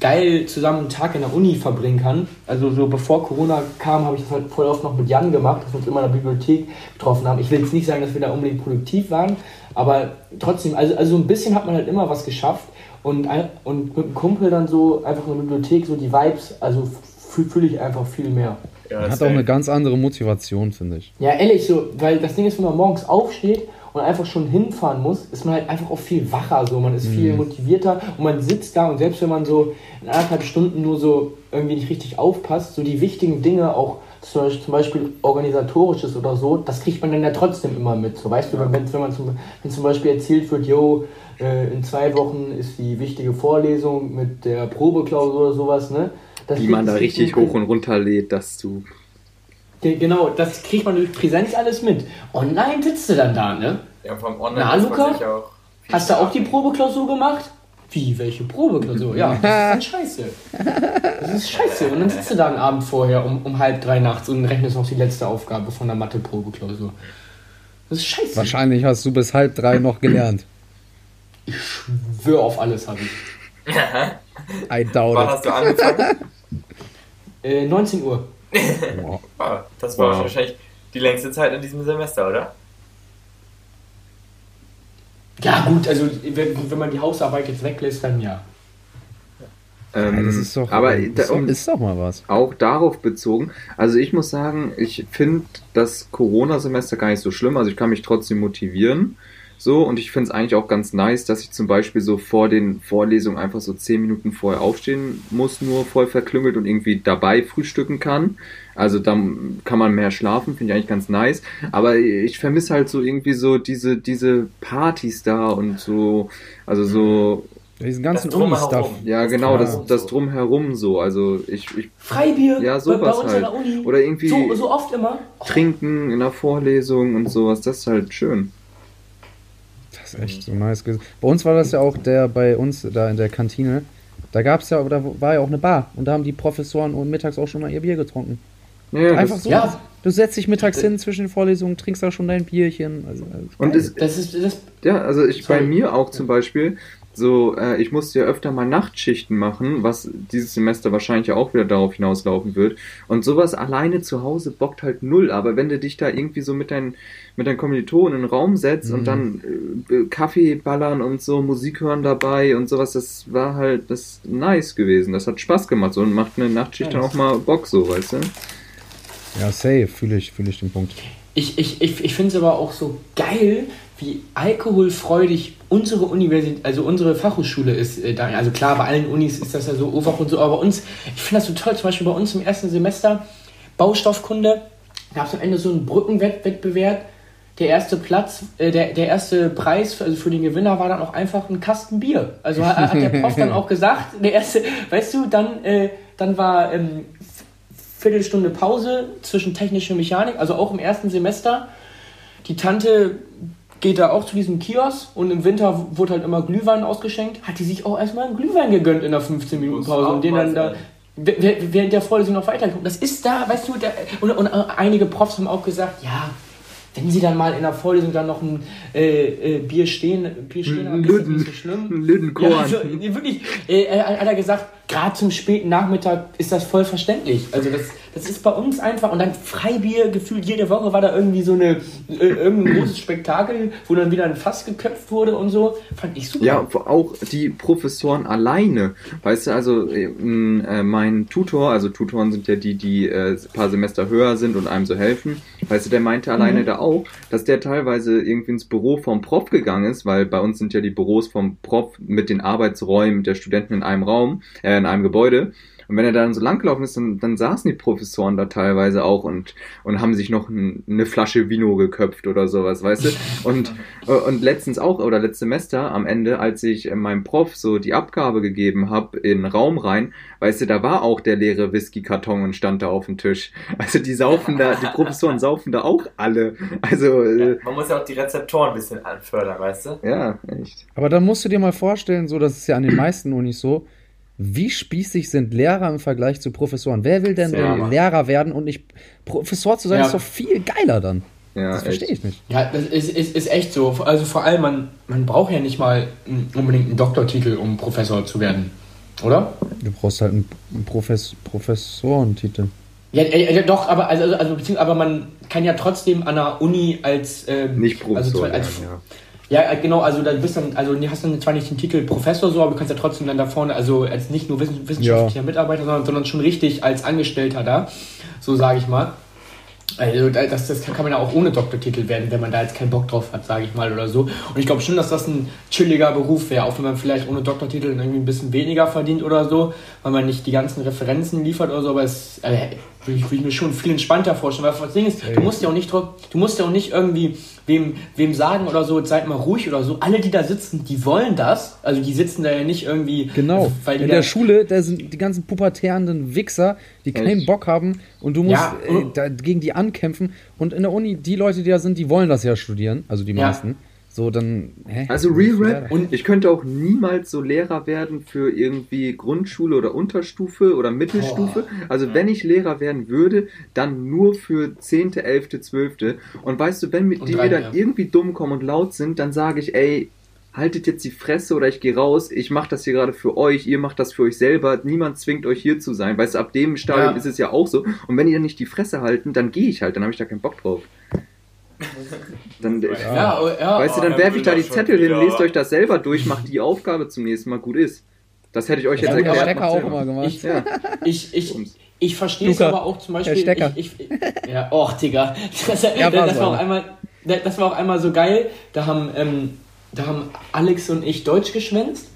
geil zusammen einen Tag in der Uni verbringen kann. Also so bevor Corona kam, habe ich das halt voll oft noch mit Jan gemacht, dass wir uns immer in der Bibliothek getroffen haben. Ich will jetzt nicht sagen, dass wir da unbedingt produktiv waren, aber trotzdem, also, also so ein bisschen hat man halt immer was geschafft und, und mit einem Kumpel dann so einfach in der Bibliothek so die Vibes, also fühle fühl ich einfach viel mehr. Ja, Hat auch eine ganz andere Motivation, finde ich. Ja, ehrlich, so, weil das Ding ist, wenn man morgens aufsteht und einfach schon hinfahren muss, ist man halt einfach auch viel wacher, so, man ist viel motivierter und man sitzt da und selbst wenn man so in anderthalb Stunden nur so irgendwie nicht richtig aufpasst, so die wichtigen Dinge auch zum Beispiel, zum Beispiel organisatorisches oder so, das kriegt man dann ja trotzdem immer mit. So, weißt du, wenn, wenn, man zum, wenn zum Beispiel erzählt wird, yo, äh, in zwei Wochen ist die wichtige Vorlesung mit der Probeklausur oder sowas, ne? Das wie kriegt- man da richtig hoch und runter lädt, dass du Ge- Genau, das kriegt man durch Präsenz alles mit. Online sitzt du dann da, ne? Ja, vom Online Na, Luca? sich auch viel Hast du auch die. Probeklausur gemacht? Wie, welche Probeklausur? Ja, das ist dann scheiße. Das ist scheiße. Und dann sitzt du da einen Abend vorher um, um halb drei nachts und rechnest noch die letzte Aufgabe von der Mathe-Probeklausur. Das ist scheiße. Wahrscheinlich hast du bis halb drei noch gelernt. Schwör auf alles habe ich. I doubt Wann it. hast du angefangen? (laughs) Äh, 19 Uhr. Boah. Ah, das war Wow. wahrscheinlich die längste Zeit in diesem Semester, oder? Ja gut, also wenn, wenn man die Hausarbeit jetzt weglässt, dann ja. ähm, Ja, das ist doch, aber ist, da, doch, um, ist doch mal was. auch darauf bezogen, also ich muss sagen, ich finde das Corona-Semester gar nicht so schlimm, also ich kann mich trotzdem motivieren. So, und ich finde es eigentlich auch ganz nice, dass ich zum Beispiel so vor den Vorlesungen einfach so zehn Minuten vorher aufstehen muss, nur voll verklüngelt und irgendwie dabei frühstücken kann. Also dann kann man mehr schlafen, finde ich eigentlich ganz nice. Aber ich vermisse halt so irgendwie so diese, diese Partys da und so, also so, Diesen ganzen. Uni-Stuff. ja genau, das, Drumherum das so. drumherum so. Also ich, ich Freibier Ja, bei, sowas bei uns halt. Uni. Oder irgendwie- So, so oft immer. trinken in der Vorlesung und sowas, das ist halt schön. Das ist echt so nice. gewesen. Bei uns war das ja auch der bei uns da in der Kantine. Da gab es ja, da war ja auch eine Bar und da haben die Professoren und mittags auch schon mal ihr Bier getrunken. Ja, Einfach das, so. Ja. Du setzt dich mittags hin zwischen den Vorlesungen, trinkst da schon dein Bierchen. Also, also Und es, Das ist das. Ja, also ich bei Sorry. mir auch zum Beispiel, so, äh, ich musste ja öfter mal Nachtschichten machen, was dieses Semester wahrscheinlich ja auch wieder darauf hinauslaufen wird. Und sowas alleine zu Hause bockt halt null, aber wenn du dich da irgendwie so mit deinen, mit deinen Kommilitonen in den Raum setzt und dann äh, Kaffee ballern und so, Musik hören dabei und sowas, das war halt das nice gewesen. Das hat Spaß gemacht so und macht eine Nachtschicht dann Nice. auch mal Bock so, weißt du? Ja, safe, fühle ich, fühle ich den Punkt. Ich, ich, ich, ich finde es aber auch so geil, wie alkoholfreudig unsere Universität, also unsere Fachhochschule ist. Äh. Also klar, bei allen Unis ist das ja so OFAC und so, aber bei uns, ich finde das so toll, zum Beispiel bei uns im ersten Semester Baustoffkunde gab es am Ende so einen Brückenwettbewerb. Der erste Platz, äh, der, der erste Preis für, also für den Gewinner war dann auch einfach ein Kasten Bier. Also hat, hat der Prof dann (laughs) auch gesagt, der erste, weißt du, dann, äh, dann war ähm, Viertelstunde Pause zwischen technische Mechanik, also auch im ersten Semester. Die Tante geht da auch zu diesem Kiosk und im Winter wurde halt immer Glühwein ausgeschenkt, hat die sich auch erstmal einen Glühwein gegönnt in der 15 Minuten Pause und den dann da während der Vorlesung noch weitergekommen. Das ist da, weißt du, da, und, und einige Profs haben auch gesagt, ja, wenn sie dann mal in der Vorlesung dann noch ein äh, äh, Bier stehen, Bier stehen haben, ist nicht so schlimm. Ein Lüdenkorn. Ja, also, wirklich, äh, hat er gesagt, gerade zum späten Nachmittag ist das voll verständlich. Also das, das ist bei uns einfach. Und dann Freibier gefühlt jede Woche war da irgendwie so eine äh, irgendein großes Spektakel, wo dann wieder ein Fass geköpft wurde und so. Fand ich super. Ja, auch die Professoren alleine. Weißt du, also äh, mein Tutor, also Tutoren sind ja die, die äh, ein paar Semester höher sind und einem so helfen. Weißt du, der meinte alleine mhm. da auch, dass der teilweise irgendwie ins Büro vom Prof gegangen ist, weil bei uns sind ja die Büros vom Prof mit den Arbeitsräumen der Studenten in einem Raum, äh, in einem Gebäude. Und wenn er dann so langgelaufen ist, dann, dann saßen die Professoren da teilweise auch und, und haben sich noch ein, eine Flasche Vino geköpft oder sowas, weißt du? Und, und letztens auch, oder letztes Semester am Ende, als ich meinem Prof so die Abgabe gegeben habe in Raum rein, weißt du, da war auch der leere Whisky-Karton und stand da auf dem Tisch. Also die saufen da, die Professoren saufen da auch alle. Also. Ja, man muss ja auch die Rezeptoren ein bisschen anfördern, weißt du? Ja, echt. Aber dann musst du dir mal vorstellen, so, das ist ja an den meisten Unis so, wie spießig sind Lehrer im Vergleich zu Professoren? Wer will denn, denn Lehrer werden und nicht Professor zu sein, ja. ist doch viel geiler dann. Ja, das verstehe ich nicht. Ja, das ist, ist, ist echt so. Also vor allem, man, man braucht ja nicht mal unbedingt einen Doktortitel, um Professor zu werden. Oder? Du brauchst halt einen Profes Professorentitel. Ja, ja, doch, aber also, also aber man kann ja trotzdem an der Uni als ähm, nicht Professor also, als, als, ja. Ja, äh, genau, also da bist dann, also du hast dann zwar nicht den Titel Professor so, aber du kannst ja trotzdem dann da vorne, also als nicht nur wissenschaftlicher ja. Mitarbeiter, sondern, sondern schon richtig als Angestellter da, so sage ich mal. Also das, das kann man ja auch ohne Doktortitel werden, wenn man da jetzt keinen Bock drauf hat, sage ich mal oder so. Und ich glaube schon, dass das ein chilliger Beruf wäre, auch wenn man vielleicht ohne Doktortitel irgendwie ein bisschen weniger verdient oder so, weil man nicht die ganzen Referenzen liefert oder so, aber es äh, würde ich, ich, mir schon viel entspannter vorstellen. Weil das Ding ist, du musst ja auch nicht, du musst ja auch nicht irgendwie wem, wem sagen oder so, seid mal ruhig oder so. Alle, die da sitzen, die wollen das. Also die sitzen da ja nicht irgendwie. Genau. Weil in der Schule, da sind die ganzen pubertärenden Wichser, die keinen Bock haben und du musst ja. äh, da, gegen die ankämpfen. Und in der Uni, die Leute, die da sind, die wollen das ja studieren, also die meisten. Ja. So, dann. Hä? Also Real Rap. Und ich könnte auch niemals so Lehrer werden für irgendwie Grundschule oder Unterstufe oder Mittelstufe. Oh. Also wenn ich Lehrer werden würde, dann nur für 10., 11., 12. Und weißt du, wenn mit die mir dann ja. irgendwie dumm kommen und laut sind, dann sage ich, ey, haltet jetzt die Fresse oder ich gehe raus, ich mache das hier gerade für euch, ihr macht das für euch selber, niemand zwingt euch hier zu sein. Weißt du, ab dem Stadium ja. ist es ja auch so. Und wenn ihr nicht die Fresse halten, dann gehe ich halt, dann habe ich da keinen Bock drauf. Dann, ja, ja, weißt du, dann werfe ich da die Zettel hin, lest euch das selber durch, macht die Aufgabe zum nächsten Mal gut ist. Das hätte ich euch jetzt erklärt. Stecker auch immer gemacht. Ich, ja. ich, ich, ich verstehe es aber auch zum Beispiel. Herr Stecker. Ich, ich, ja, och, Digga. (laughs) Das, ja, das, war auch einmal, das war auch einmal so geil. Da haben, ähm, da haben Alex und ich Deutsch geschwänzt.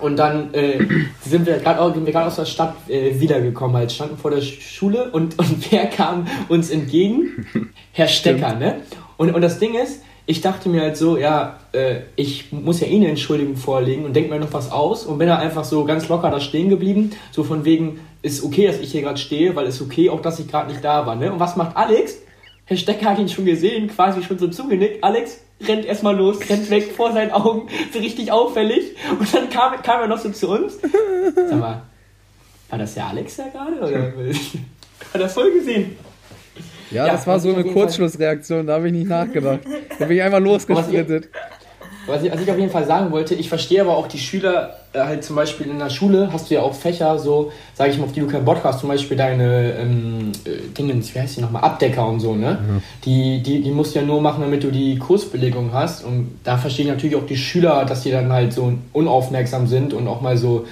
Und dann äh, sind wir gerade aus der Stadt äh, wiedergekommen, halt standen vor der Schule und, (laughs) und wer kam uns entgegen? Herr Stecker, ne? Und, und das Ding ist, ich dachte mir halt so, ja, äh, ich muss ja eh eine Entschuldigung vorlegen und denke mir noch was aus und bin da einfach so ganz locker da stehen geblieben, so von wegen, ist okay, dass ich hier gerade stehe, weil es okay, auch dass ich gerade nicht da war, ne? Und was macht Alex? Herr Stecker hat ihn schon gesehen, quasi schon so zugenickt. Alex, rennt erstmal los, rennt weg vor seinen Augen, so richtig auffällig. Und dann kam, kam er noch so zu uns. Sag mal, war das der Alex da gerade? Oder (laughs) hat er voll gesehen? Ja, ja das war so eine Kurzschlussreaktion, da habe ich nicht nachgedacht. Da bin ich einfach losgesprintet. Was ich, was ich auf jeden Fall sagen wollte, ich verstehe aber auch die Schüler, äh, halt zum Beispiel in der Schule hast du ja auch Fächer, so, sage ich mal, auf die du keinen Bock hast, zum Beispiel deine ähm, äh, Dingens, wie heißt die nochmal, Abdecker und so, ne? Mhm. Die, die, die musst du ja nur machen, damit du die Kursbelegung hast. Und da verstehe ich natürlich auch die Schüler, dass die dann halt so unaufmerksam sind und auch mal so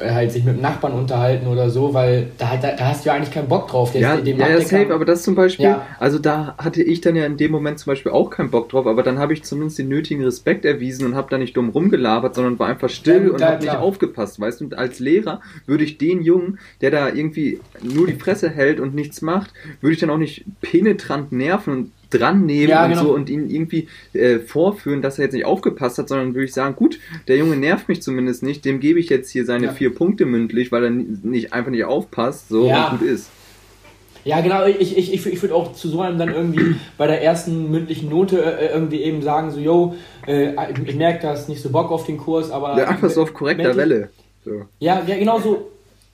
halt sich mit dem Nachbarn unterhalten oder so, weil da, da, da hast du ja eigentlich keinen Bock drauf. Der, ja, dem ja, ja, safe, aber das zum Beispiel, ja. also da hatte ich dann ja in dem Moment zum Beispiel auch keinen Bock drauf, aber dann habe ich zumindest den nötigen Respekt erwiesen und habe da nicht dumm rumgelabert, sondern war einfach still ja, und habe nicht aufgepasst, weißt du, und als Lehrer würde ich den Jungen, der da irgendwie nur die Fresse hält und nichts macht, würde ich dann auch nicht penetrant nerven und dran nehmen ja, und genau. so und ihn irgendwie äh, vorführen, dass er jetzt nicht aufgepasst hat, sondern würde ich sagen, gut, der Junge nervt mich zumindest nicht, dem gebe ich jetzt hier seine ja. vier Punkte mündlich, weil er nicht einfach nicht aufpasst, so ja. und gut ist. Ja, genau, ich, ich, ich, ich würde auch zu so einem dann irgendwie bei der ersten mündlichen Note äh, irgendwie eben sagen, so, yo, äh, ich merke, da hast nicht so Bock auf den Kurs, aber. Ja, einfach so auf korrekter Welle. So. Ja, ja genau so.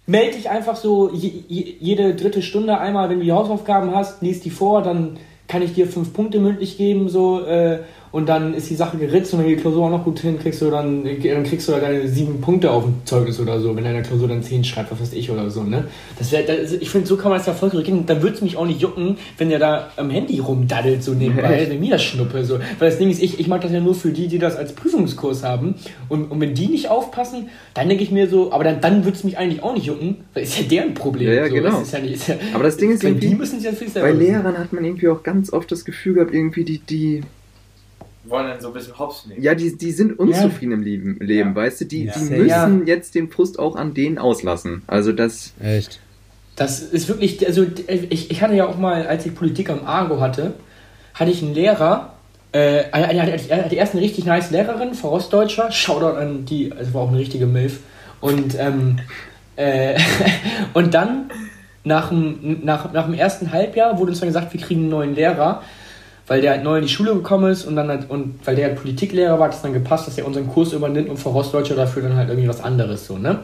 Meld dich einfach so je, je, jede dritte Stunde einmal, wenn du die Hausaufgaben hast, lies die vor, dann kann ich dir fünf Punkte mündlich geben, so, äh, und dann ist die Sache geritzt und wenn du die Klausur auch noch gut hin kriegst du dann, dann kriegst du da deine sieben Punkte auf dem Zeugnis oder so, wenn deine Klausur dann zehn schreibt, was weiß ich oder so, ne? Das wär, das, ich finde, so kann man das ja voll korrigieren. Dann würde es mich auch nicht jucken, wenn der da am Handy rumdaddelt, so nebenbei, (laughs) wenn mir das schnuppe, so. Weil das Ding ist, ich, ich mag das ja nur für die, die das als Prüfungskurs haben. Und, und wenn die nicht aufpassen, dann denke ich mir so, aber dann, dann würde es mich eigentlich auch nicht jucken, weil ist ja deren Problem. Ja, ja, so. genau. Das ist ja nicht, ja, Aber das Ding ist die irgendwie, müssen sich ja viel bei selber wissen. Lehrern hat man irgendwie auch ganz oft das Gefühl gehabt, irgendwie die, die, Wollen dann so ein bisschen hops nehmen. ja, die, die sind unzufrieden im Leben, Leben Ja. weißt du? Die, Ja. die müssen Ja. jetzt den Frust auch an denen auslassen. Also das, Echt. Das ist wirklich, also ich, ich hatte ja auch mal, als ich Politik am Argo hatte, hatte ich einen Lehrer, äh, er- er hatte erst eine richtig nice Lehrerin, Frau Ostdeutscher, Shoutout an die, also war auch eine richtige Milf. Und, ähm, äh, (laughs) und dann, nach dem, nach, nach dem ersten Halbjahr, wurde uns dann gesagt, wir kriegen einen neuen Lehrer, weil der halt neu in die Schule gekommen ist und dann hat, und weil der halt Politiklehrer war, hat es dann gepasst, dass er unseren Kurs übernimmt und Frau Ostdeutscher dafür dann halt irgendwie was anderes so, ne?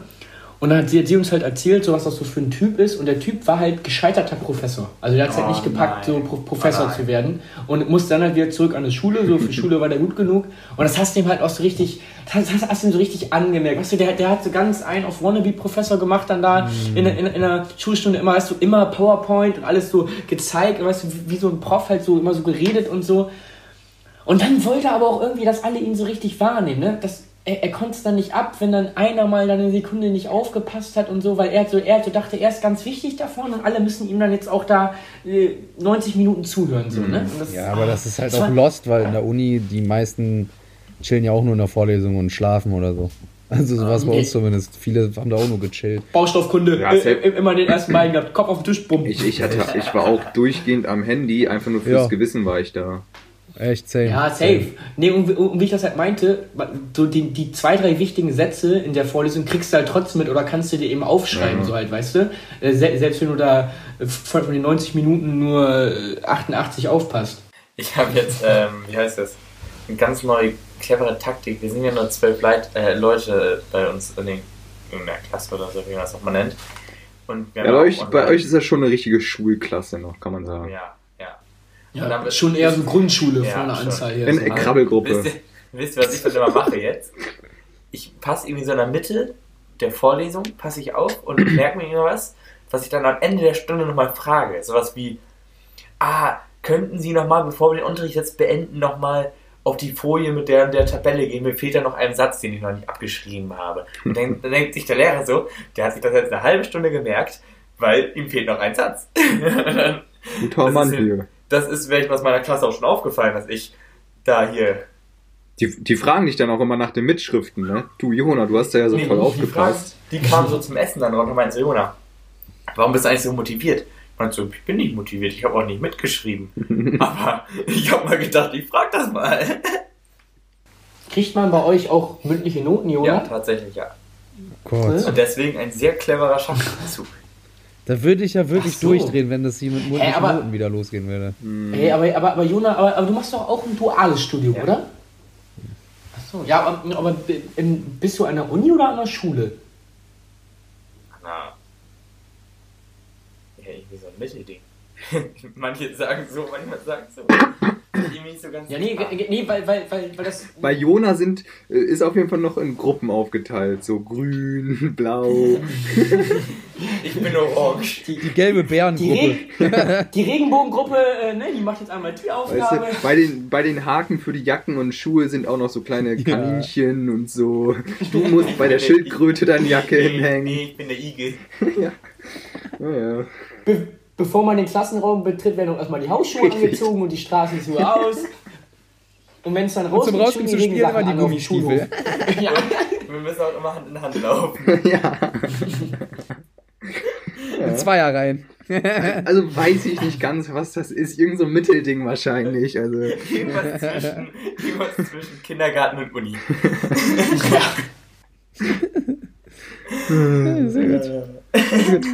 Und dann hat sie, uns halt erzählt, so was das so für ein Typ ist. Und der Typ war halt gescheiterter Professor. Also der hat es halt Oh nicht gepackt, nein. so Pro Professor Oh zu werden. Und musste dann halt wieder zurück an die Schule. So für Schule war der gut genug. Und das hast du ihm halt auch so richtig, das hast, hast du ihm so richtig angemerkt. Weißt du, der, der hat so ganz einen auf Wannabe-Professor gemacht, dann da in, in, in einer Schulstunde immer, weißt du, immer PowerPoint und alles so gezeigt. Weißt du, wie, wie so ein Prof halt so immer so geredet und so. Und dann wollte er aber auch irgendwie, dass alle ihn so richtig wahrnehmen, ne? Das, er, er konnte es dann nicht ab, wenn dann einer mal dann eine Sekunde nicht aufgepasst hat und so, weil er so, er so dachte, er ist ganz wichtig davon und alle müssen ihm dann jetzt auch da äh, 90 Minuten zuhören, so, ne? Und das, Ja, aber das ist halt das auch war- lost, weil in der Uni die meisten chillen ja auch nur in der Vorlesung und schlafen oder so. Also sowas bei nee. uns zumindest. Viele haben da auch nur gechillt. Baustoffkunde, Ja, äh, äh, immer den ersten beiden gehabt, Kopf auf den Tisch, bumm. ich, ich, hatte, ich war auch durchgehend am Handy, einfach nur fürs Ja. Gewissen war ich da. Echt safe. Ja, safe. Nee, und, und wie ich das halt meinte, so die, die zwei, drei wichtigen Sätze in der Vorlesung kriegst du halt trotzdem mit oder kannst du dir eben aufschreiben, Ja. so halt, weißt du? Äh, se selbst wenn du da äh, von den 90 Minuten nur äh, 88 aufpasst. Ich habe jetzt, ähm, wie heißt das? Eine ganz neue, clevere Taktik. Wir sind ja nur zwölf Leit äh, Leute bei uns in, den, in der Klasse oder so, wie man das auch mal nennt. Und Ja, bei, euch, bei euch ist das schon eine richtige Schulklasse noch, kann man sagen. Ja, ja. Dann schon eher so Grundschule Ja, von der. Anzahl her. Äh, Krabbelgruppe. Wisst ihr, wisst ihr, was ich dann immer mache jetzt? Ich passe irgendwie so in der Mitte der Vorlesung, passe ich auf und (clears throat) merke mir irgendwas, was ich dann am Ende der Stunde nochmal frage. Sowas wie, ah, könnten Sie nochmal, bevor wir den Unterricht jetzt beenden, nochmal auf die Folie mit der, der Tabelle gehen? Mir fehlt da noch ein Satz, den ich noch nicht abgeschrieben habe. Und dann, dann denkt sich der Lehrer so, der hat sich das jetzt eine halbe Stunde gemerkt, weil ihm fehlt noch ein Satz. (laughs) Guter Mann hier. Das ist vielleicht aus meiner Klasse auch schon aufgefallen, dass ich da hier Die, die fragen dich dann auch immer nach den Mitschriften, ne? Du, Jona, du hast da ja so Nee, toll die aufgepasst. Fragen, Die kamen so zum Essen dann raus und meinten so, Jona, warum bist du eigentlich so motiviert? Ich meinte so, ich bin nicht motiviert, ich habe auch nicht mitgeschrieben. (laughs) Aber ich habe mal gedacht, ich frag das mal. Kriegt man bei euch auch mündliche Noten, Ja, Jona? tatsächlich, ja. Gott. Und deswegen ein sehr cleverer Schachzug. Da würde ich ja wirklich so. durchdrehen, wenn das hier mit mündlichen aber- Noten wieder losgehen würde. Hey, aber, aber, aber Jona, aber, aber du machst doch auch ein duales Studium, Ja. oder? Achso, ja, aber, aber ähm, bist du an der Uni oder an der Schule? Na. Ja, irgendwie so ein Mittelding. (laughs) Manche sagen so, manchmal sagen so. Irgendwie nicht so ganz Ja, nee, nee weil, weil, weil, weil das. Bei Jona sind, äh, ist auf jeden Fall noch in Gruppen aufgeteilt. So grün, (laughs) blau. (laughs) Ich bin orange. Die gelbe Die, Bärengruppe. Reg (laughs) die Regenbogengruppe, äh, ne, die macht jetzt einmal die Weißt Aufgabe. du, bei den, bei den Haken für die Jacken und Schuhe sind auch noch so kleine Ja. Kaninchen und so. Du musst bei der Schildkröte deine Jacke Nee, hinhängen. nee, ich bin der Igel. Ja, ja. Be bevor man den Klassenraum betritt, werden auch erstmal die Hausschuhe Richtig. angezogen und die Straßenschuhe aus. Und wenn es dann Und zum Rausgehen zu spielen immer die Gummistiefel. Schulhof. ja. Wir müssen auch immer Hand in Hand laufen. (laughs) ja. (laughs) In Zweierreihen. (laughs) Also weiß ich nicht ganz, was das ist. Irgend so ein Mittelding wahrscheinlich. Also, Irgendwas zwischen, irgendwas zwischen Kindergarten und Uni. Sehr gut.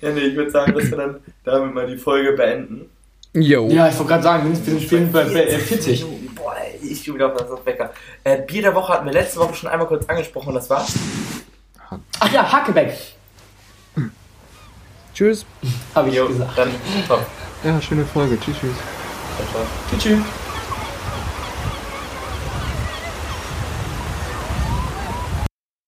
Ja, nee, ich würde sagen, dass wir dann damit mal die Folge beenden. Jo. Ja, ich wollte gerade sagen, wir sind, sind bei bei, äh, 40. Boah, ich stehe wieder auf das Wecker. Äh, Bier der Woche hatten wir letzte Woche schon einmal kurz angesprochen, das war. Ach ja, Hackebeck. Tschüss. Habe ich Jo, gesagt. dann top. Ja, schöne Folge. Tschüss, tschüss. Tschüss. tschüss.